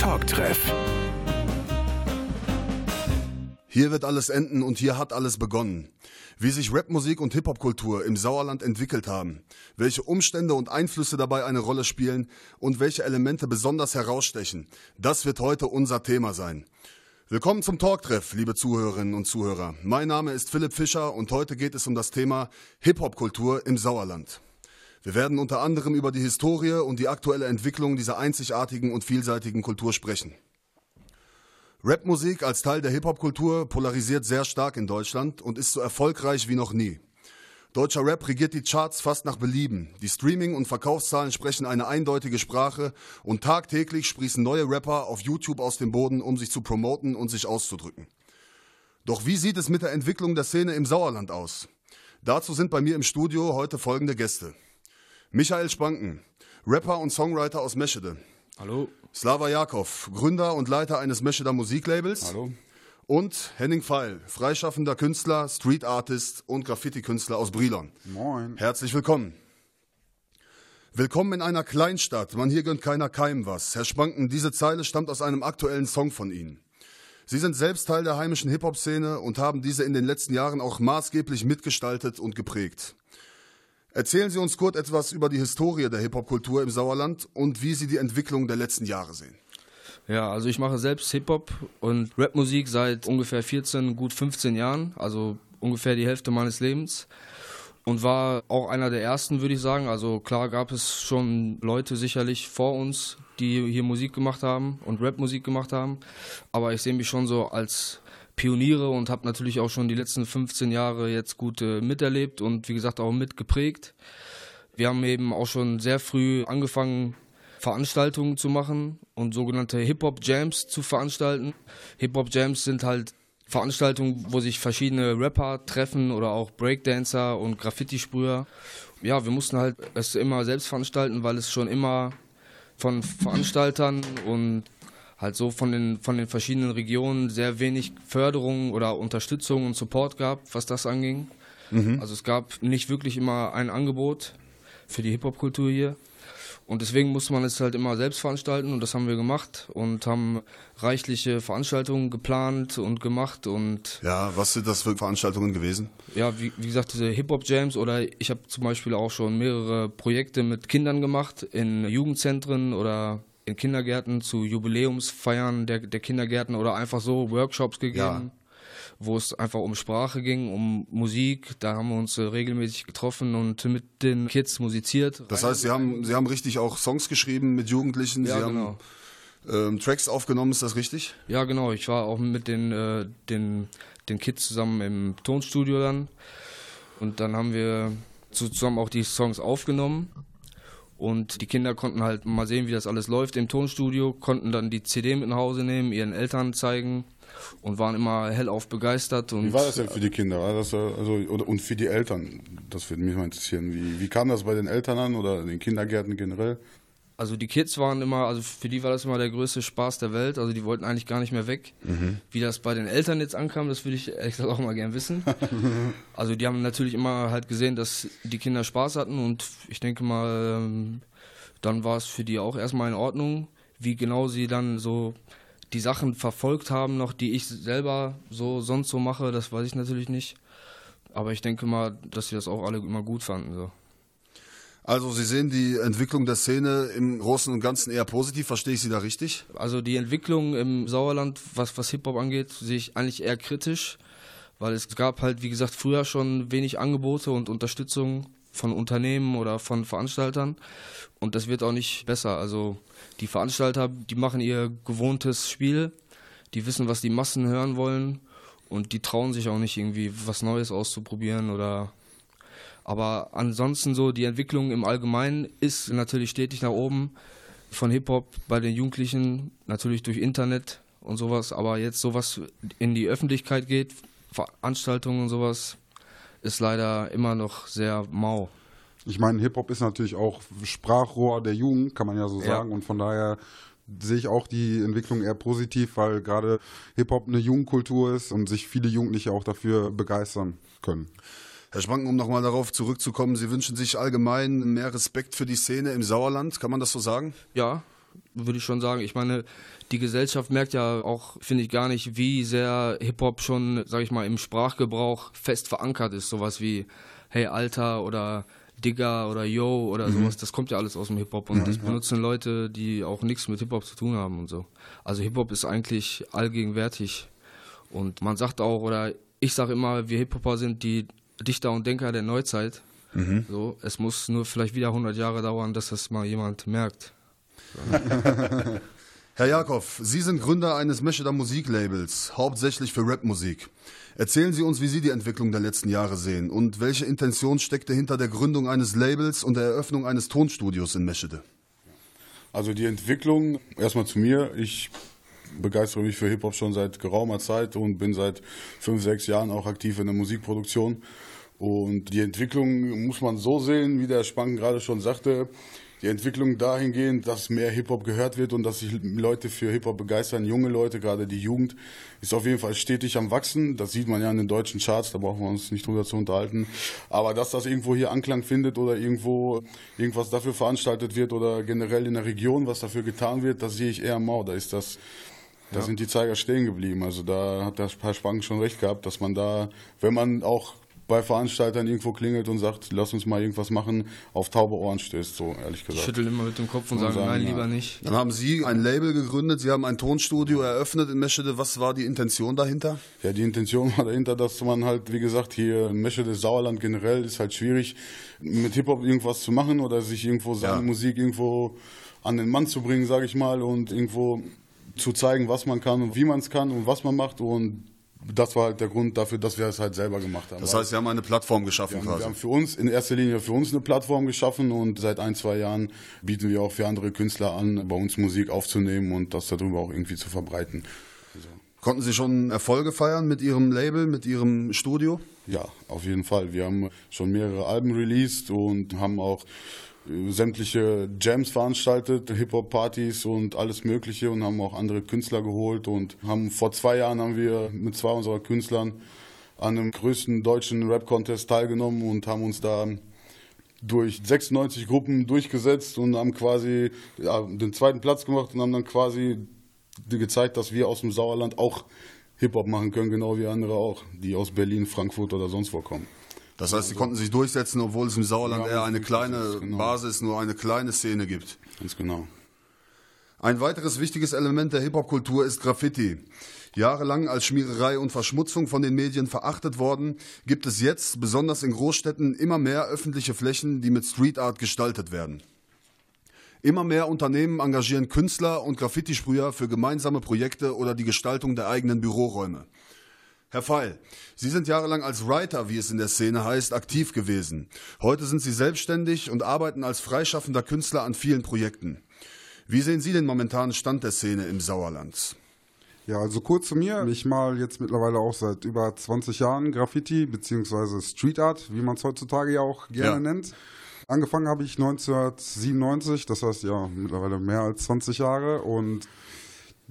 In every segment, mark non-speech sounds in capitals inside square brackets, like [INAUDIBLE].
Talktreff. Hier wird alles enden und hier hat alles begonnen. Wie sich Rapmusik und Hip-Hop-Kultur im Sauerland entwickelt haben, welche Umstände und Einflüsse dabei eine Rolle spielen und welche Elemente besonders herausstechen, das wird heute unser Thema sein. Willkommen zum Talktreff, liebe Zuhörerinnen und Zuhörer. Mein Name ist Philipp Fischer und heute geht es um das Thema Hip-Hop-Kultur im Sauerland. Wir werden unter anderem über die Historie und die aktuelle Entwicklung dieser einzigartigen und vielseitigen Kultur sprechen. Rapmusik als Teil der Hip-Hop-Kultur polarisiert sehr stark in Deutschland und ist so erfolgreich wie noch nie. Deutscher Rap regiert die Charts fast nach Belieben. Die Streaming- und Verkaufszahlen sprechen eine eindeutige Sprache und tagtäglich sprießen neue Rapper auf YouTube aus dem Boden, um sich zu promoten und sich auszudrücken. Doch wie sieht es mit der Entwicklung der Szene im Sauerland aus? Dazu sind bei mir im Studio heute folgende Gäste. Michael Spanken, Rapper und Songwriter aus Meschede. Hallo. Slava Jakov, Gründer und Leiter eines Mescheder Musiklabels. Hallo. Und Henning Pfeil, freischaffender Künstler, Street Artist und Graffiti-Künstler aus Brilon. Moin. Herzlich willkommen. Willkommen in einer Kleinstadt. Man hier gönnt keiner Keim was. Herr Spanken, diese Zeile stammt aus einem aktuellen Song von Ihnen. Sie sind selbst Teil der heimischen Hip-Hop-Szene und haben diese in den letzten Jahren auch maßgeblich mitgestaltet und geprägt. Erzählen Sie uns kurz etwas über die Historie der Hip-Hop-Kultur im Sauerland und wie Sie die Entwicklung der letzten Jahre sehen. Ja, also ich mache selbst Hip-Hop und Rapmusik seit ungefähr 14, gut 15 Jahren, also ungefähr die Hälfte meines Lebens. Und war auch einer der ersten, würde ich sagen. Also klar gab es schon Leute sicherlich vor uns, die hier Musik gemacht haben und Rapmusik gemacht haben. Aber ich sehe mich schon so als Pioniere und habe natürlich auch schon die letzten 15 Jahre jetzt gut äh, miterlebt und wie gesagt auch mitgeprägt. Wir haben eben auch schon sehr früh angefangen, Veranstaltungen zu machen und sogenannte Hip-Hop-Jams zu veranstalten. Hip-Hop-Jams sind halt Veranstaltungen, wo sich verschiedene Rapper treffen oder auch Breakdancer und Graffiti-Sprüher. Ja, wir mussten halt es immer selbst veranstalten, weil es schon immer von Veranstaltern und halt so von den, von den verschiedenen Regionen sehr wenig Förderung oder Unterstützung und Support gab, was das anging. Mhm. Also es gab nicht wirklich immer ein Angebot für die Hip-Hop-Kultur hier. Und deswegen musste man es halt immer selbst veranstalten und das haben wir gemacht und haben reichliche Veranstaltungen geplant und gemacht und. Ja, was sind das für Veranstaltungen gewesen? Ja, wie, wie gesagt, diese Hip-Hop-Jams oder ich habe zum Beispiel auch schon mehrere Projekte mit Kindern gemacht in Jugendzentren oder in Kindergärten zu Jubiläumsfeiern der, der Kindergärten oder einfach so Workshops gegeben, ja. wo es einfach um Sprache ging, um Musik. Da haben wir uns äh, regelmäßig getroffen und mit den Kids musiziert. Das heißt, Sie haben, Sie haben richtig auch Songs geschrieben mit Jugendlichen? Ja, Sie genau. haben ähm, Tracks aufgenommen, ist das richtig? Ja, genau. Ich war auch mit den, äh, den, den Kids zusammen im Tonstudio dann. Und dann haben wir zusammen auch die Songs aufgenommen. Und die Kinder konnten halt mal sehen, wie das alles läuft im Tonstudio, konnten dann die CD mit nach Hause nehmen, ihren Eltern zeigen und waren immer hellauf begeistert. Und wie war das denn für die Kinder? Das also, oder, und für die Eltern? Das würde mich mal interessieren. Wie, wie kam das bei den Eltern an oder in den Kindergärten generell? Also die Kids waren immer, also für die war das immer der größte Spaß der Welt. Also die wollten eigentlich gar nicht mehr weg. Mhm. Wie das bei den Eltern jetzt ankam, das würde ich ehrlich gesagt auch mal gern wissen. [LAUGHS] also die haben natürlich immer halt gesehen, dass die Kinder Spaß hatten und ich denke mal, ähm, dann war es für die auch erstmal in Ordnung, wie genau sie dann so die Sachen verfolgt haben noch, die ich selber so sonst so mache, das weiß ich natürlich nicht. Aber ich denke mal, dass sie das auch alle immer gut fanden. So. Also Sie sehen die Entwicklung der Szene im Großen und Ganzen eher positiv, verstehe ich Sie da richtig? Also die Entwicklung im Sauerland, was, was Hip-Hop angeht, sehe ich eigentlich eher kritisch, weil es gab halt, wie gesagt, früher schon wenig Angebote und Unterstützung von Unternehmen oder von Veranstaltern und das wird auch nicht besser. Also die Veranstalter, die machen ihr gewohntes Spiel, die wissen, was die Massen hören wollen und die trauen sich auch nicht irgendwie was Neues auszuprobieren oder aber ansonsten so, die Entwicklung im Allgemeinen ist natürlich stetig nach oben. Von Hip-Hop bei den Jugendlichen, natürlich durch Internet und sowas. Aber jetzt sowas in die Öffentlichkeit geht, Veranstaltungen und sowas, ist leider immer noch sehr mau. Ich meine, Hip-Hop ist natürlich auch Sprachrohr der Jugend, kann man ja so sagen. Ja. Und von daher sehe ich auch die Entwicklung eher positiv, weil gerade Hip-Hop eine Jugendkultur ist und sich viele Jugendliche auch dafür begeistern können. Herr Schwanken, um nochmal darauf zurückzukommen, Sie wünschen sich allgemein mehr Respekt für die Szene im Sauerland, kann man das so sagen? Ja, würde ich schon sagen. Ich meine, die Gesellschaft merkt ja auch, finde ich, gar nicht, wie sehr Hip-Hop schon, sag ich mal, im Sprachgebrauch fest verankert ist. Sowas wie Hey Alter oder Digger oder Yo oder mhm. sowas, das kommt ja alles aus dem Hip-Hop und ja, das benutzen ja. Leute, die auch nichts mit Hip-Hop zu tun haben und so. Also Hip-Hop ist eigentlich allgegenwärtig und man sagt auch, oder ich sage immer, wir Hip-Hopper sind die Dichter und Denker der Neuzeit. Mhm. So, es muss nur vielleicht wieder 100 Jahre dauern, dass das mal jemand merkt. [LAUGHS] Herr Jakob, Sie sind Gründer eines Mescheder Musiklabels, hauptsächlich für Rapmusik. Erzählen Sie uns, wie Sie die Entwicklung der letzten Jahre sehen und welche Intention steckte hinter der Gründung eines Labels und der Eröffnung eines Tonstudios in Meschede? Also die Entwicklung, erstmal zu mir, ich begeistere mich für Hip-Hop schon seit geraumer Zeit und bin seit fünf, sechs Jahren auch aktiv in der Musikproduktion. Und die Entwicklung muss man so sehen, wie der Spangen gerade schon sagte die Entwicklung dahingehend, dass mehr Hip-Hop gehört wird und dass sich Leute für Hip-Hop begeistern, junge Leute, gerade die Jugend, ist auf jeden Fall stetig am Wachsen. Das sieht man ja in den deutschen Charts, da brauchen wir uns nicht drüber zu unterhalten. Aber dass das irgendwo hier Anklang findet oder irgendwo irgendwas dafür veranstaltet wird oder generell in der Region was dafür getan wird, das sehe ich eher mau. Da ist das da ja. sind die Zeiger stehen geblieben. Also da hat der Herr Spang schon recht gehabt, dass man da, wenn man auch bei Veranstaltern irgendwo klingelt und sagt, lass uns mal irgendwas machen, auf taube Ohren stößt, so ehrlich gesagt. Schüttel immer mit dem Kopf und, und sagen, sagen, nein, lieber nicht. Dann haben Sie ein Label gegründet, Sie haben ein Tonstudio eröffnet in Meschede. Was war die Intention dahinter? Ja, die Intention war dahinter, dass man halt, wie gesagt, hier in Meschede, Sauerland generell, ist halt schwierig, mit Hip-Hop irgendwas zu machen oder sich irgendwo seine ja. Musik irgendwo an den Mann zu bringen, sage ich mal, und irgendwo zu zeigen, was man kann und wie man es kann und was man macht und das war halt der Grund dafür, dass wir es halt selber gemacht haben. Das heißt, Sie haben eine Plattform geschaffen wir haben, quasi. Wir haben für uns, in erster Linie für uns eine Plattform geschaffen und seit ein, zwei Jahren bieten wir auch für andere Künstler an, bei uns Musik aufzunehmen und das darüber auch irgendwie zu verbreiten. Also. Konnten Sie schon Erfolge feiern mit Ihrem Label, mit Ihrem Studio? Ja, auf jeden Fall. Wir haben schon mehrere Alben released und haben auch sämtliche Jams veranstaltet, Hip-Hop-Partys und alles Mögliche und haben auch andere Künstler geholt und haben vor zwei Jahren haben wir mit zwei unserer Künstlern an dem größten deutschen Rap-Contest teilgenommen und haben uns da durch 96 Gruppen durchgesetzt und haben quasi ja, den zweiten Platz gemacht und haben dann quasi gezeigt, dass wir aus dem Sauerland auch Hip-Hop machen können, genau wie andere auch, die aus Berlin, Frankfurt oder sonst wo kommen. Das heißt, sie konnten sich durchsetzen, obwohl es im Sauerland eher eine kleine genau. Basis, nur eine kleine Szene gibt. Ganz genau. Ein weiteres wichtiges Element der Hip-Hop-Kultur ist Graffiti. Jahrelang als Schmiererei und Verschmutzung von den Medien verachtet worden, gibt es jetzt, besonders in Großstädten, immer mehr öffentliche Flächen, die mit Street Art gestaltet werden. Immer mehr Unternehmen engagieren Künstler und Graffitisprüher für gemeinsame Projekte oder die Gestaltung der eigenen Büroräume. Herr Feil, Sie sind jahrelang als Writer, wie es in der Szene heißt, aktiv gewesen. Heute sind Sie selbstständig und arbeiten als freischaffender Künstler an vielen Projekten. Wie sehen Sie den momentanen Stand der Szene im Sauerland? Ja, also kurz zu mir. Ich mal jetzt mittlerweile auch seit über 20 Jahren Graffiti bzw. Street Art, wie man es heutzutage ja auch gerne ja. nennt. Angefangen habe ich 1997, das heißt ja mittlerweile mehr als 20 Jahre und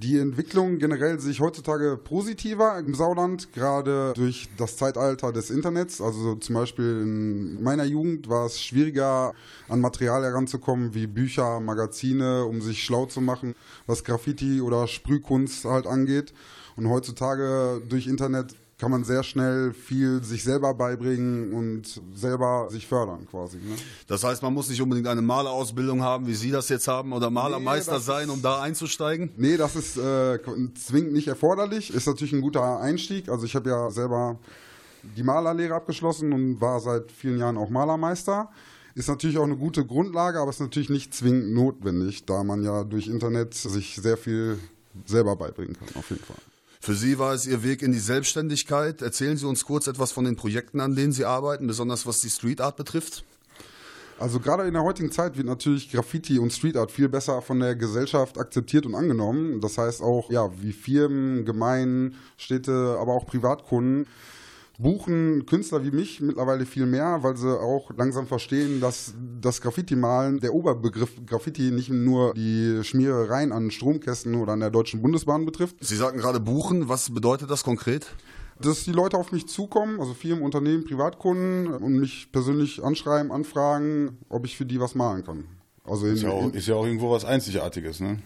die Entwicklung generell sehe ich heutzutage positiver im Sauerland, gerade durch das Zeitalter des Internets. Also zum Beispiel in meiner Jugend war es schwieriger, an Material heranzukommen, wie Bücher, Magazine, um sich schlau zu machen, was Graffiti oder Sprühkunst halt angeht. Und heutzutage durch Internet kann man sehr schnell viel sich selber beibringen und selber sich fördern quasi. Ne? Das heißt, man muss nicht unbedingt eine Malerausbildung haben, wie Sie das jetzt haben, oder Malermeister nee, sein, um da einzusteigen? Nee, das ist äh, zwingend nicht erforderlich. Ist natürlich ein guter Einstieg. Also ich habe ja selber die Malerlehre abgeschlossen und war seit vielen Jahren auch Malermeister. Ist natürlich auch eine gute Grundlage, aber ist natürlich nicht zwingend notwendig, da man ja durch Internet sich sehr viel selber beibringen kann, auf jeden Fall. Für Sie war es Ihr Weg in die Selbstständigkeit. Erzählen Sie uns kurz etwas von den Projekten, an denen Sie arbeiten, besonders was die Street Art betrifft. Also gerade in der heutigen Zeit wird natürlich Graffiti und Street Art viel besser von der Gesellschaft akzeptiert und angenommen. Das heißt auch, ja, wie Firmen, Gemeinden, Städte, aber auch Privatkunden buchen Künstler wie mich mittlerweile viel mehr, weil sie auch langsam verstehen, dass das Graffiti-Malen, der Oberbegriff Graffiti nicht nur die Schmierereien an Stromkästen oder an der Deutschen Bundesbahn betrifft. Sie sagten gerade buchen, was bedeutet das konkret? Dass die Leute auf mich zukommen, also Firmen, Unternehmen, Privatkunden und mich persönlich anschreiben, anfragen, ob ich für die was malen kann. Also ist, ja auch, ist ja auch irgendwo was Einzigartiges, ne?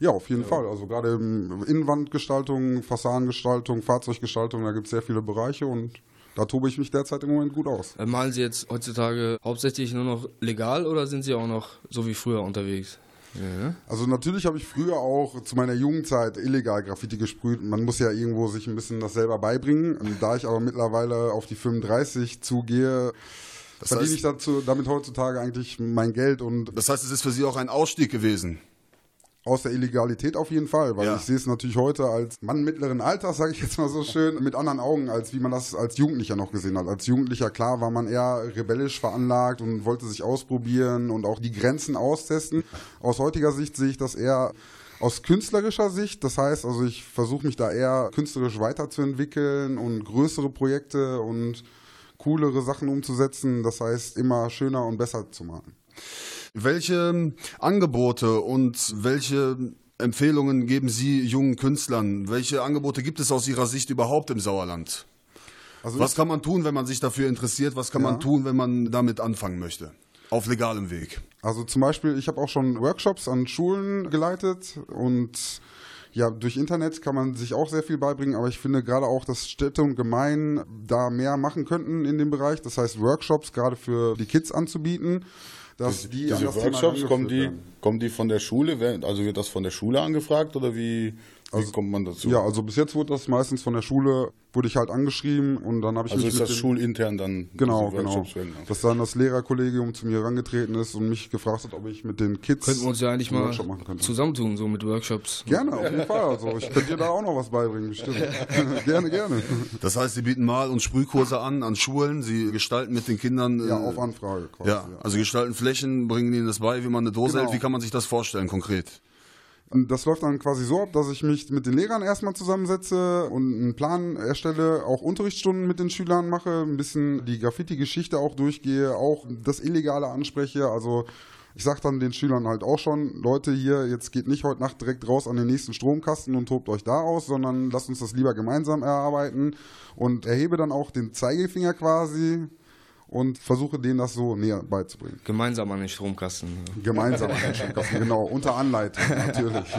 Ja, auf jeden ja. Fall. Also gerade Innenwandgestaltung, Fassadengestaltung, Fahrzeuggestaltung, da gibt es sehr viele Bereiche und da tobe ich mich derzeit im Moment gut aus. Äh, malen Sie jetzt heutzutage hauptsächlich nur noch legal oder sind Sie auch noch so wie früher unterwegs? Ja. Also natürlich habe ich früher auch zu meiner Jugendzeit illegal Graffiti gesprüht. Man muss ja irgendwo sich ein bisschen das selber beibringen. Da ich aber mittlerweile auf die 35 zugehe, das verdiene ich dazu, damit heutzutage eigentlich mein Geld und. Das heißt, es ist für Sie auch ein Ausstieg gewesen aus der Illegalität auf jeden Fall, weil ja. ich sehe es natürlich heute als Mann mittleren Alters, sage ich jetzt mal so schön, mit anderen Augen, als wie man das als Jugendlicher noch gesehen hat. Als Jugendlicher, klar, war man eher rebellisch veranlagt und wollte sich ausprobieren und auch die Grenzen austesten. Aus heutiger Sicht sehe ich das eher aus künstlerischer Sicht, das heißt, also ich versuche mich da eher künstlerisch weiterzuentwickeln und größere Projekte und coolere Sachen umzusetzen, das heißt immer schöner und besser zu machen. Welche Angebote und welche Empfehlungen geben Sie jungen Künstlern? Welche Angebote gibt es aus Ihrer Sicht überhaupt im Sauerland? Also was kann man tun, wenn man sich dafür interessiert? Was kann ja. man tun, wenn man damit anfangen möchte? Auf legalem Weg. Also zum Beispiel, ich habe auch schon Workshops an Schulen geleitet und ja, durch Internet kann man sich auch sehr viel beibringen, aber ich finde gerade auch, dass Städte und Gemeinden da mehr machen könnten in dem Bereich. Das heißt, Workshops gerade für die Kids anzubieten dass die diese Workshops kommen die kommen die von der Schule? Also wird das von der Schule angefragt oder wie also, Wie kommt man dazu? Ja, also bis jetzt wurde das meistens von der Schule, wurde ich halt angeschrieben und dann habe ich also mich ist das schulintern dann genau genau, dass dann das Lehrerkollegium zu mir herangetreten ist und mich gefragt hat, ob ich mit den Kids könnten wir uns ja eigentlich mal zusammentun so mit Workshops. Gerne auf jeden Fall, also ich könnte dir da auch noch was beibringen bestimmt. [LAUGHS] gerne gerne. Das heißt, Sie bieten Mal- und Sprühkurse an an Schulen, Sie gestalten mit den Kindern ja auf Anfrage. Quasi, ja, also gestalten Flächen, bringen ihnen das bei, wie man eine Dose genau. hält. Wie kann man sich das vorstellen konkret? Das läuft dann quasi so ab, dass ich mich mit den Lehrern erstmal zusammensetze und einen Plan erstelle, auch Unterrichtsstunden mit den Schülern mache, ein bisschen die Graffiti-Geschichte auch durchgehe, auch das Illegale anspreche. Also ich sage dann den Schülern halt auch schon, Leute hier, jetzt geht nicht heute Nacht direkt raus an den nächsten Stromkasten und tobt euch da aus, sondern lasst uns das lieber gemeinsam erarbeiten und erhebe dann auch den Zeigefinger quasi und versuche denen das so näher beizubringen. Gemeinsam an den Stromkasten. Gemeinsam an den Stromkasten, genau, unter Anleitung [LAUGHS] natürlich. [LAUGHS]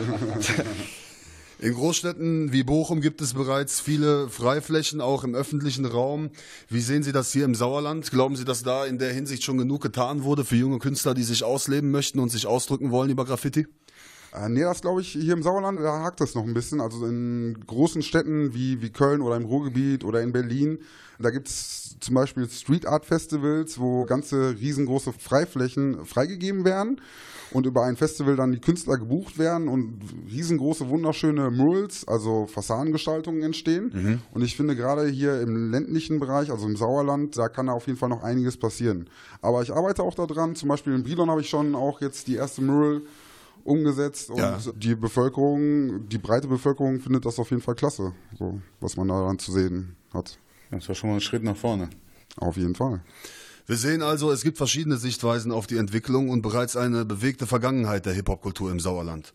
In Großstädten wie Bochum gibt es bereits viele Freiflächen, auch im öffentlichen Raum. Wie sehen Sie das hier im Sauerland? Glauben Sie, dass da in der Hinsicht schon genug getan wurde für junge Künstler, die sich ausleben möchten und sich ausdrücken wollen über Graffiti? Äh, nee, das glaube ich, hier im Sauerland, da hakt das noch ein bisschen. Also in großen Städten wie, wie Köln oder im Ruhrgebiet oder in Berlin, da gibt es zum Beispiel Street Art Festivals, wo ganze riesengroße Freiflächen freigegeben werden und über ein Festival dann die Künstler gebucht werden und riesengroße, wunderschöne Murals, also Fassadengestaltungen entstehen. Mhm. Und ich finde gerade hier im ländlichen Bereich, also im Sauerland, da kann da auf jeden Fall noch einiges passieren. Aber ich arbeite auch daran, zum Beispiel in Brilon habe ich schon auch jetzt die erste Mural umgesetzt und ja. die Bevölkerung, die breite Bevölkerung findet das auf jeden Fall klasse, so was man daran zu sehen hat. Das war schon mal ein Schritt nach vorne. Auf jeden Fall. Wir sehen also, es gibt verschiedene Sichtweisen auf die Entwicklung und bereits eine bewegte Vergangenheit der Hip-Hop-Kultur im Sauerland.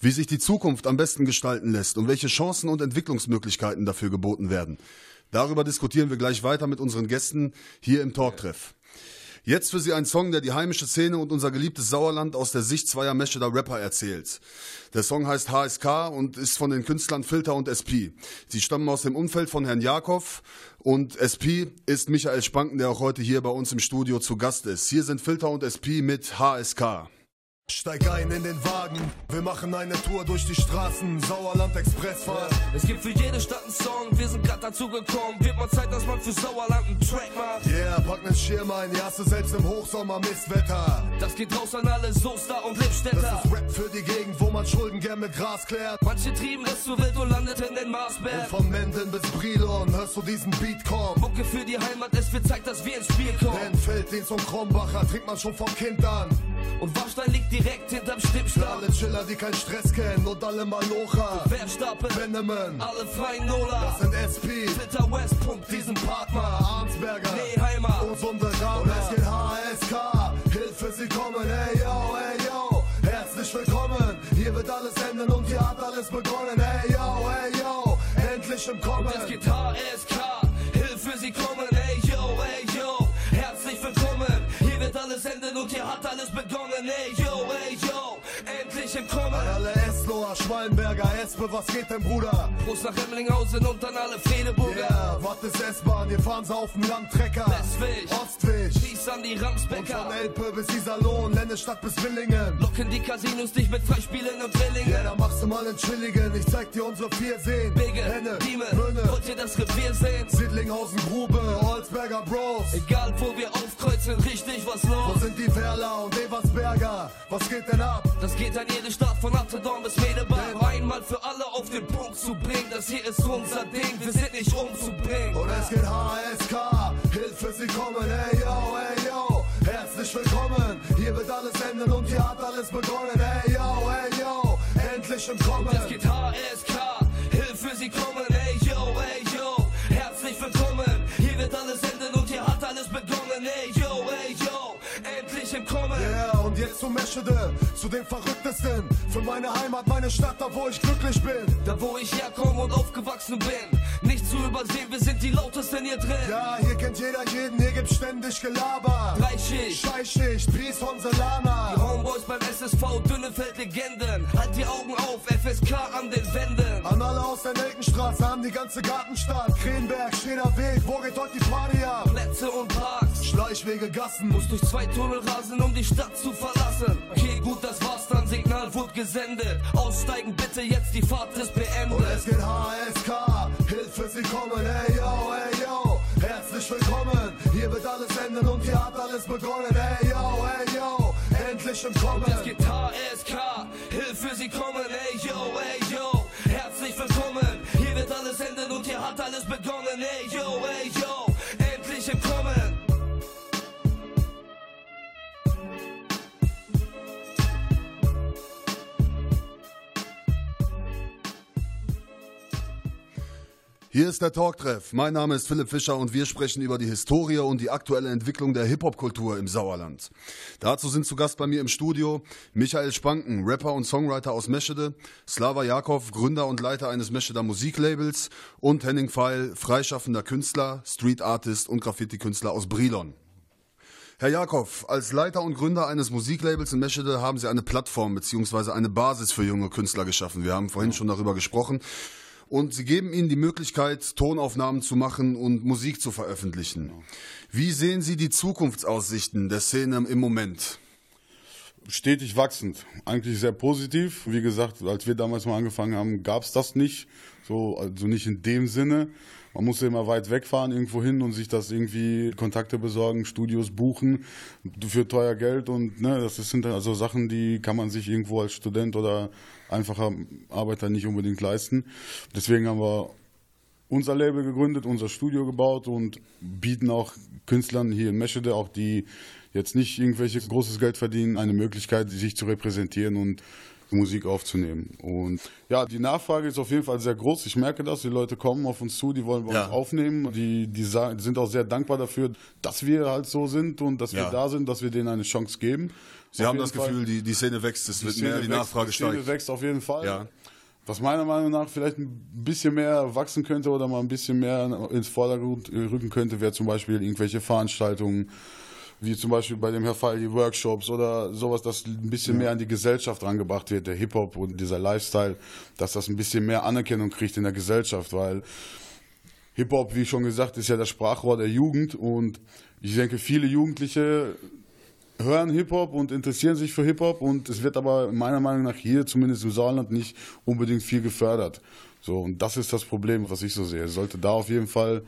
Wie sich die Zukunft am besten gestalten lässt und welche Chancen und Entwicklungsmöglichkeiten dafür geboten werden. Darüber diskutieren wir gleich weiter mit unseren Gästen hier im Talktreff. Jetzt für Sie ein Song, der die heimische Szene und unser geliebtes Sauerland aus der Sicht zweier Mescheder Rapper erzählt. Der Song heißt HSK und ist von den Künstlern Filter und SP. Sie stammen aus dem Umfeld von Herrn Jakob und SP ist Michael Spanken, der auch heute hier bei uns im Studio zu Gast ist. Hier sind Filter und SP mit HSK. Steig ein in den Wagen, wir machen eine Tour durch die Straßen, Sauerland Expressfahrt. Es gibt für jede Stadt einen Song, wir sind grad dazu gekommen. Wird mal Zeit, dass man für Sauerland einen Track macht. Yeah, pack nen Schirm ein, ja, hast du selbst im Hochsommer Mistwetter. Das geht raus an alle Soester und Lippstädter. Das ist Rap für die Gegend, wo man Schulden gern mit Gras klärt. Manche trieben das zur Welt und landeten in den Marsberg. Und von Menden bis Brilon hörst du diesen Beat kommen. Mucke für die Heimat, es wird Zeit, dass wir ins Spiel kommen. Denn Felddienst und Krombacher trinkt man schon vom Kind an. Und Warstein liegt direkt hinterm Stimmstab. Alle Chiller, die keinen Stress kennen und alle Malocher. Verstappen, Veneman, alle freien Nola. Das sind SP, Twitter West. diesen Part mal. Arnsberger, Neheimer und Sunderama. Und es geht HSK, Hilfe, sie kommen, ey yo, ey yo. Herzlich willkommen, hier wird alles enden und hier hat alles begonnen, ey yo, ey yo. Endlich im Kommen. Und es geht HSK, Hilfe, sie kommen, alles enden und hier hat alles begonnen. Ey yo, ey yo, endlich im Kommen. Fischer, Schwallenberger, Espe, was geht denn, Bruder? Prost nach Hemlinghausen und dann alle Fredeburger. Yeah, was ist S-Bahn? Wir fahren sie auf dem Landtrecker. Westweg, Ostweg. Schieß an die Und Ramsbecker. von Elpe bis Iserlohn, Lennestadt bis Willingen. Locken die Casinos dich mit Freispielen und Drillingen. Ja, da machst du mal einen Chilligen. Ich zeig dir unsere vier Seen. Bigge, Henne, Dieme, Möhne, wollt ihr das Revier sehen? Siedlinghausen, Grube, Olsberger Bros. Egal wo wir aufkreuzen, richtig was Wo los. sind die Werler und Eversberger? Was geht denn ab? Das geht an jede Stadt von Amsterdam bis Medebach. Einmal für alle auf den Punkt zu bringen. Das hier ist unser Ding, wir sind nicht umzubringen. Und es geht HSK, Hilfe, sie kommen, ey yo, ey yo. Herzlich willkommen, hier wird alles enden und hier hat alles begonnen, ey yo, ey yo. Endlich im Kommen. Es geht HSK, Hilfe, sie kommen, Jetzt zu Meschede, zu den Verrücktesten. Für meine Heimat, meine Stadt, da wo ich glücklich bin. Da wo ich herkomme und aufgewachsen bin. Nicht zu übersehen, wir sind die lautesten hier drin. Ja, hier kennt jeder jeden, hier gibt's ständig Gelaber. Dreischicht. Scheißschicht, Peace, Honselana. Die Homeboys beim SSV, Dünnefeld Legenden. Halt die Augen auf, FSK an den Wänden. An alle aus der Nelkenstraße haben die ganze Gartenstadt. Krenberg, Schreder Weg, wo geht heute die Party ab? Plätze und Parks. Schleichwege, Gassen. Muss durch zwei Tunnel rasen, um die Stadt zu verlassen. Okay, gut, das war's dann. Signal wurde gesendet. Aussteigen bitte, jetzt die Fahrt ist Und es beendet. geht HSK, Hilfe, sie kommen, ey yo, ey yo. Herzlich willkommen, hier wird alles enden und hier hat alles begonnen, ey yo, ey yo. Endlich im Kommen. Es gibt HSK, Hilfe, sie kommen, ey Hier ist der Talktreff. Mein Name ist Philipp Fischer und wir sprechen über die Historie und die aktuelle Entwicklung der Hip-Hop-Kultur im Sauerland. Dazu sind zu Gast bei mir im Studio Michael Spanken, Rapper und Songwriter aus Meschede, Slava Jakov, Gründer und Leiter eines Mescheder Musiklabels und Henning Pfeil, freischaffender Künstler, Street Artist und Graffiti-Künstler aus Brilon. Herr Jakov, als Leiter und Gründer eines Musiklabels in Meschede haben Sie eine Plattform bzw. eine Basis für junge Künstler geschaffen. Wir haben vorhin schon darüber gesprochen. Und Sie geben ihnen die Möglichkeit, Tonaufnahmen zu machen und Musik zu veröffentlichen. Wie sehen Sie die Zukunftsaussichten der Szene im Moment? stetig wachsend. Eigentlich sehr positiv. Wie gesagt, als wir damals mal angefangen haben, gab es das nicht. So, also nicht in dem Sinne. Man musste immer weit wegfahren irgendwo hin und sich das irgendwie Kontakte besorgen, Studios buchen für teuer Geld und ne, das sind also Sachen, die kann man sich irgendwo als Student oder einfacher Arbeiter nicht unbedingt leisten. Deswegen haben wir unser Label gegründet, unser Studio gebaut und bieten auch Künstlern hier in Meschede, auch die jetzt nicht irgendwelches großes Geld verdienen, eine Möglichkeit, sich zu repräsentieren und Musik aufzunehmen. Und ja, die Nachfrage ist auf jeden Fall sehr groß. Ich merke das. Die Leute kommen auf uns zu, die wollen bei Ja. uns aufnehmen. Die, die die sind auch sehr dankbar dafür, dass wir halt so sind und dass Ja. wir da sind, dass wir denen eine Chance geben. Sie Auf haben das Fall. Gefühl, die, die Szene wächst, es wird Szene mehr, die wächst, Nachfrage die Szene steigt. wächst auf jeden Fall. Ja. Was meiner Meinung nach vielleicht ein bisschen mehr wachsen könnte oder mal ein bisschen mehr ins Vordergrund rücken könnte, wäre zum Beispiel irgendwelche Veranstaltungen, wie zum Beispiel bei dem Herr Fall die Workshops oder sowas, dass ein bisschen mehr an die Gesellschaft rangebracht wird, der Hip-Hop und dieser Lifestyle, dass das ein bisschen mehr Anerkennung kriegt in der Gesellschaft, weil Hip-Hop, wie schon gesagt, ist ja das Sprachrohr der Jugend und ich denke, viele Jugendliche hören Hip-Hop und interessieren sich für Hip-Hop und es wird aber meiner Meinung nach hier, zumindest im Saarland, nicht unbedingt viel gefördert. So, und das ist das Problem, was ich so sehe. Es sollte da auf jeden Fall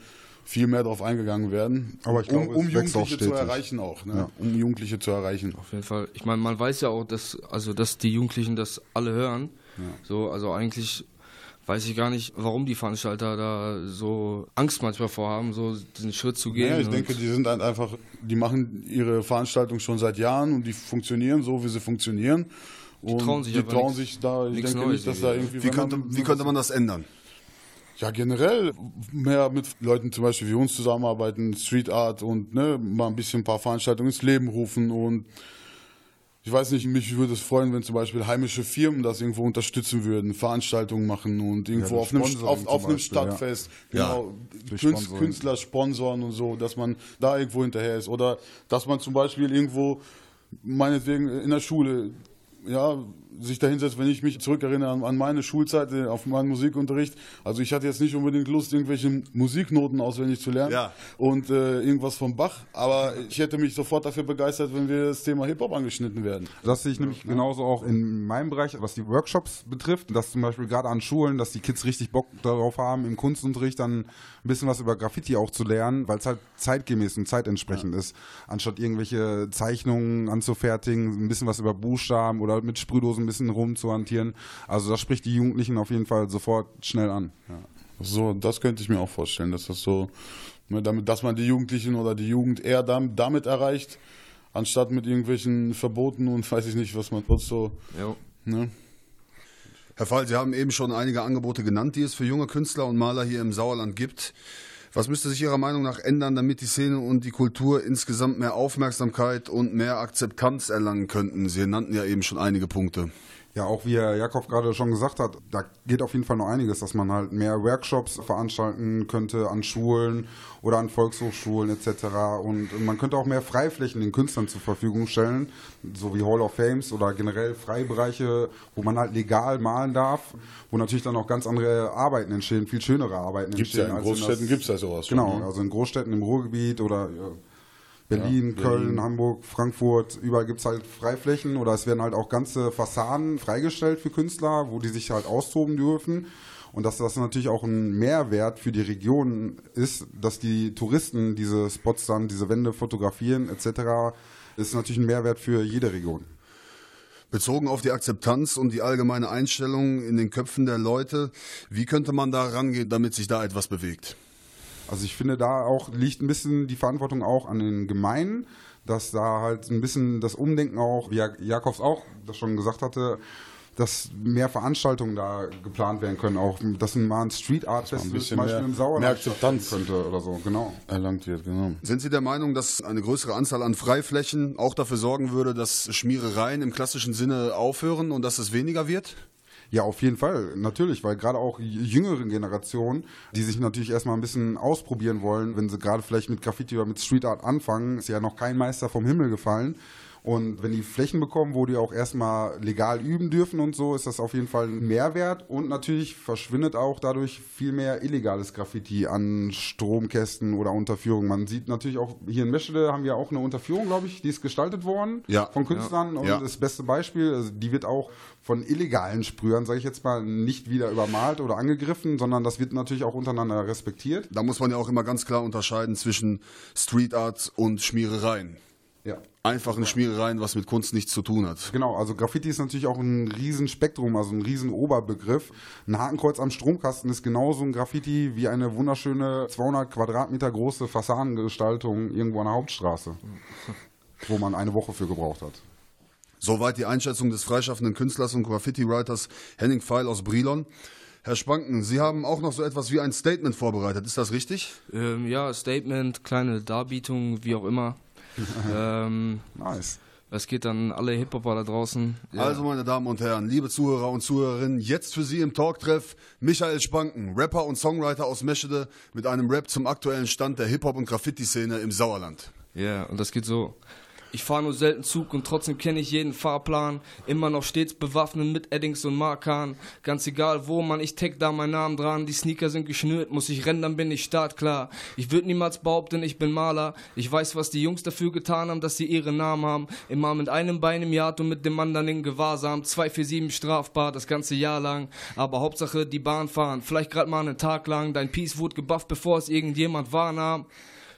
viel mehr drauf eingegangen werden, Aber ich glaube, um, um Jugendliche zu erreichen auch, ne? um Jugendliche zu erreichen. Auf jeden Fall. Ich meine, man weiß ja auch, dass, also, dass die Jugendlichen das alle hören. So, also eigentlich weiß ich gar nicht, warum die Veranstalter da so Angst manchmal vorhaben, so diesen Schritt zu gehen. Ja, ich denke, die sind halt einfach, die machen ihre Veranstaltung schon seit Jahren und die funktionieren so, wie sie funktionieren. Und trauen sich die aber trauen nix- sich da, ich denke Neues nicht, dass da irgendwie. Wie könnte, wie könnte man das ändern? Ja, generell mehr mit Leuten zum Beispiel wie uns zusammenarbeiten, Street Art und ne, mal ein bisschen ein paar Veranstaltungen ins Leben rufen und ich weiß nicht, mich würde es freuen, wenn zum Beispiel heimische Firmen das irgendwo unterstützen würden, Veranstaltungen machen und irgendwo durch auf einem, auf, auf einem Beispiel, ja. Stadtfest, Ja, genau, durch Künst, Sponsoring. Künstler sponsoren und so, dass man da irgendwo hinterher ist oder dass man zum Beispiel irgendwo meinetwegen in der Schule ja, sich da hinsetzt, wenn ich mich zurückerinnere an, an meine Schulzeit, äh, auf meinen Musikunterricht. Also ich hatte jetzt nicht unbedingt Lust, irgendwelche Musiknoten auswendig zu lernen Ja. und äh, irgendwas vom Bach, aber ich hätte mich sofort dafür begeistert, wenn wir das Thema Hip-Hop angeschnitten werden. Das sehe ich nämlich genauso auch in meinem Bereich, was die Workshops betrifft, dass zum Beispiel gerade an Schulen, dass die Kids richtig Bock darauf haben, im Kunstunterricht dann ein bisschen was über Graffiti auch zu lernen, weil es halt zeitgemäß und zeitentsprechend ist, anstatt irgendwelche Zeichnungen anzufertigen, ein bisschen was über Buchstaben oder mit Sprühdosen ein bisschen rumzuhantieren. Also das spricht die Jugendlichen auf jeden Fall sofort schnell an. So, das könnte ich mir auch vorstellen, dass das so, ne, damit, dass man die Jugendlichen oder die Jugend eher dam- damit erreicht, anstatt mit irgendwelchen Verboten und [LAUGHS] weiß ich nicht, was man sonst so, Jo. ne? Herr Fall, Sie haben eben schon einige Angebote genannt, die es für junge Künstler und Maler hier im Sauerland gibt. Was müsste sich Ihrer Meinung nach ändern, damit die Szene und die Kultur insgesamt mehr Aufmerksamkeit und mehr Akzeptanz erlangen könnten? Sie nannten ja eben schon einige Punkte. Ja, auch wie Herr Jakob gerade schon gesagt hat, da geht auf jeden Fall noch einiges, dass man halt mehr Workshops veranstalten könnte an Schulen oder an Volkshochschulen etc. Und man könnte auch mehr Freiflächen den Künstlern zur Verfügung stellen, so wie Hall of Fames oder generell Freibereiche, wo man halt legal malen darf, wo natürlich dann auch ganz andere Arbeiten entstehen, viel schönere Arbeiten Gibt's entstehen. ja in Großstädten das- gibt's ja sowas Genau, ne? also in Großstädten im Ruhrgebiet oder Berlin, Ja, Köln, Berlin. Hamburg, Frankfurt, überall gibt es halt Freiflächen oder es werden halt auch ganze Fassaden freigestellt für Künstler, wo die sich halt austoben dürfen. Und dass das natürlich auch ein Mehrwert für die Region ist, dass die Touristen diese Spots dann, diese Wände fotografieren etc., ist natürlich ein Mehrwert für jede Region. Bezogen auf die Akzeptanz und die allgemeine Einstellung in den Köpfen der Leute, wie könnte man da rangehen, damit sich da etwas bewegt? Also ich finde, da auch liegt ein bisschen die Verantwortung auch an den Gemeinden, dass da halt ein bisschen das Umdenken auch, wie Jak- Jakobs auch das schon gesagt hatte, dass mehr Veranstaltungen da geplant werden können, auch dass ein mal ein Street Art man Festival bisschen zum Beispiel mehr- im Sauerland mehr Akzeptanz. könnte oder so, genau. erlangt wird, genau. Sind Sie der Meinung, dass eine größere Anzahl an Freiflächen auch dafür sorgen würde, dass Schmierereien im klassischen Sinne aufhören und dass es weniger wird? Ja, auf jeden Fall, natürlich, weil gerade auch jüngere Generationen, die sich natürlich erstmal ein bisschen ausprobieren wollen, wenn sie gerade vielleicht mit Graffiti oder mit Street Art anfangen, ist ja noch kein Meister vom Himmel gefallen. Und wenn die Flächen bekommen, wo die auch erstmal legal üben dürfen und so, ist das auf jeden Fall ein Mehrwert. Und natürlich verschwindet auch dadurch viel mehr illegales Graffiti an Stromkästen oder Unterführungen. Man sieht natürlich auch, hier in Meschede haben wir auch eine Unterführung, glaube ich, die ist gestaltet worden Ja. von Künstlern. Und Ja. das beste Beispiel, also die wird auch von illegalen Sprühern, sage ich jetzt mal, nicht wieder übermalt oder angegriffen, sondern das wird natürlich auch untereinander respektiert. Da muss man ja auch immer ganz klar unterscheiden zwischen Street Art und Schmierereien. Ja. Einfachen Schmierereien, was mit Kunst nichts zu tun hat. Genau, also Graffiti ist natürlich auch ein riesen Spektrum, also ein riesen Oberbegriff. Ein Hakenkreuz am Stromkasten ist genauso ein Graffiti wie eine wunderschöne 200 Quadratmeter große Fassadengestaltung irgendwo an der Hauptstraße, [LAUGHS] wo man eine Woche für gebraucht hat. Soweit die Einschätzung des freischaffenden Künstlers und Graffiti-Writers Henning Pfeil aus Brilon. Herr Spanken, Sie haben auch noch so etwas wie ein Statement vorbereitet, ist das richtig? Ähm, ja, Statement, kleine Darbietung, wie auch immer. [LAUGHS] ähm, Nice. es geht an alle Hip-Hopper da draußen. Ja. Also, meine Damen und Herren, liebe Zuhörer und Zuhörerinnen, jetzt für Sie im Talktreff Michael Spanken, Rapper und Songwriter aus Meschede mit einem Rap zum aktuellen Stand der Hip-Hop- und Graffiti-Szene im Sauerland. Ja, und das geht so. Ich fahre nur selten Zug und trotzdem kenne ich jeden Fahrplan. Immer noch stets bewaffnet mit Eddings und Markern. Ganz egal wo, man, ich tag da meinen Namen dran. Die Sneaker sind geschnürt, muss ich rennen, dann bin ich startklar. Ich würde niemals behaupten, ich bin Maler. Ich weiß, was die Jungs dafür getan haben, dass sie ihre Namen haben. Immer mit einem Bein im Yard und mit dem anderen in Gewahrsam. 247 strafbar, das ganze Jahr lang. Aber Hauptsache die Bahn fahren. Vielleicht grad mal einen Tag lang. Dein Piece wurde gebufft, bevor es irgendjemand wahrnahm.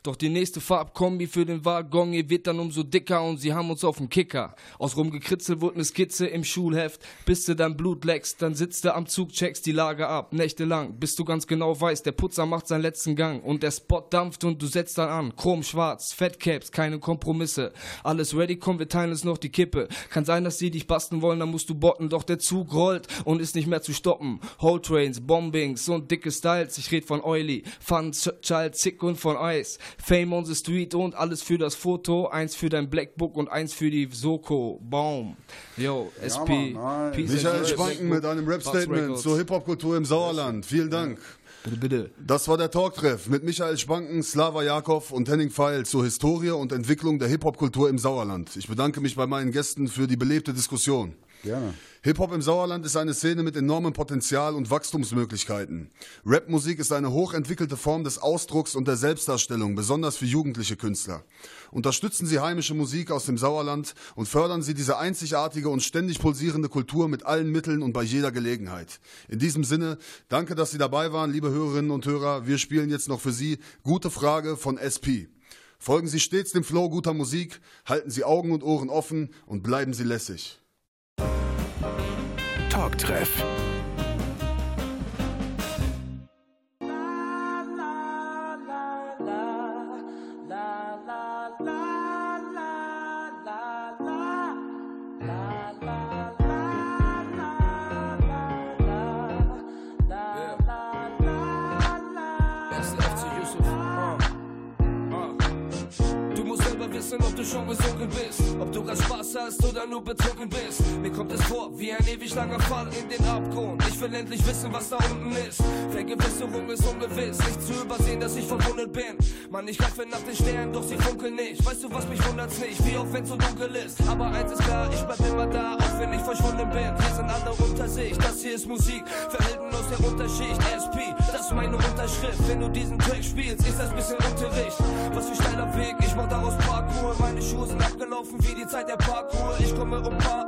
Doch die nächste Farbkombi für den Waggon, ihr wird dann umso dicker und sie haben uns auf dem Kicker. Aus rumgekritzelt wurde eine Skizze im Schulheft, bis du dein Blut leckst, dann sitzt du am Zug, checkst die Lage ab, nächtelang, bis du ganz genau weißt, der Putzer macht seinen letzten Gang und der Spot dampft und du setzt dann an. Chrom schwarz, Fettcaps, keine Kompromisse. Alles ready, komm, wir teilen es noch die Kippe. Kann sein, dass sie dich basten wollen, dann musst du botten, doch der Zug rollt und ist nicht mehr zu stoppen. Whole Trains, Bombings und dicke Styles, ich red von Oily, Fun, Ch- Child, Zick und von Eis. Fame on the Street und alles für das Foto, eins für dein Blackbook und eins für die Soko. Baum. Yo, SP. Mann, Michael and Spanken mit einem Rap-Statement zur Hip-Hop-Kultur im Sauerland. Vielen Dank. Bitte, bitte. Das war der Talktreff mit Michael Spanken, Slava Jakov und Henning Pfeil zur Historie und Entwicklung der Hip-Hop-Kultur im Sauerland. Ich bedanke mich bei meinen Gästen für die belebte Diskussion. Gerne. Hip-Hop im Sauerland ist eine Szene mit enormem Potenzial und Wachstumsmöglichkeiten. Rapmusik ist eine hochentwickelte Form des Ausdrucks und der Selbstdarstellung, besonders für jugendliche Künstler. Unterstützen Sie heimische Musik aus dem Sauerland und fördern Sie diese einzigartige und ständig pulsierende Kultur mit allen Mitteln und bei jeder Gelegenheit. In diesem Sinne, danke, dass Sie dabei waren, liebe Hörerinnen und Hörer. Wir spielen jetzt noch für Sie Gute Frage von SP. Folgen Sie stets dem Flow guter Musik, halten Sie Augen und Ohren offen und bleiben Sie lässig. Talktreff. Langer Fall in den Abgrund. Ich will endlich wissen, was da unten ist. Vergewisserung ist ungewiss. Nicht zu übersehen, dass ich verwundet bin. Mann, ich greife nach den Sternen, doch sie funkeln nicht. Weißt du, was mich wundert's nicht? Wie auch wenn's so dunkel ist. Aber eins ist klar, ich bleib immer da, auch wenn ich verschwunden bin. Wir sind alle unter sich. Das hier ist Musik für aus der Unterschicht. SP, das ist meine Unterschrift. Wenn du diesen Track spielst, ist das bisschen Unterricht. Was für steiler Weg, ich mach daraus Parkour. Meine Schuhe sind abgelaufen wie die Zeit der Parkour. Ich komme um paar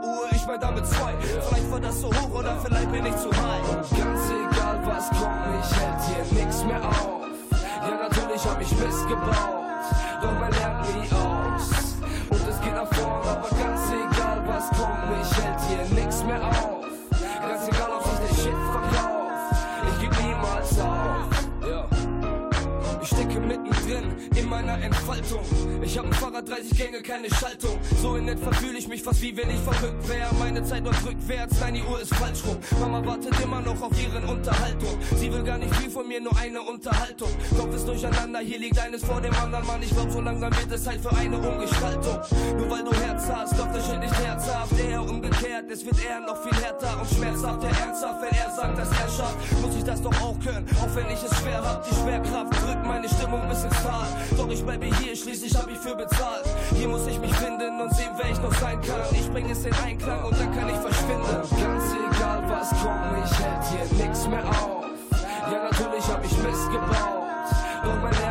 Das so hoch oder vielleicht bin ich zu high. Und ganz egal was kommt, mich hält hier nix mehr auf. Ja, natürlich hab ich Mist gebaut, doch man lernt nie aus. Und es geht nach vorn, aber ganz egal was kommt, mich hält hier nix mehr auf. Ganz egal, ob sich der Shit verkauft, ich geb niemals auf. Ja. Ich stecke mittendrin in meiner Entfaltung. Ich hab ein Fahrrad, 30 Gänge, keine Schaltung. So in etwa fühle ich mich fast wie wenn ich verrückt wäre. Meine Zeit läuft rückwärts, nein, die Uhr ist falsch rum. Mama wartet immer noch auf ihren Unterhaltung. Sie will gar nicht viel von mir, nur eine Unterhaltung. Kopf ist durcheinander, hier liegt eines vor dem anderen. Mann, ich glaub, so langsam wird es Zeit für eine Umgestaltung. Nur weil du Herz hast, doch das Shit nicht herzhaft. Eher umgekehrt, es wird eher noch viel härter und schmerzhaft. Ja, ernsthaft, wenn er sagt, dass er schafft, das doch auch können, auch wenn ich es schwer hab. Die Schwerkraft drückt meine Stimmung bis ins Tal. Doch ich bleibe hier, schließlich hab ich für bezahlt. Hier muss ich mich finden und sehen, wer ich noch sein kann. Ich bring es in Einklang und dann kann ich verschwinden. Ganz egal, was kommt, ich hält hier nix mehr auf. Ja, natürlich hab ich Mist gebaut. Doch mein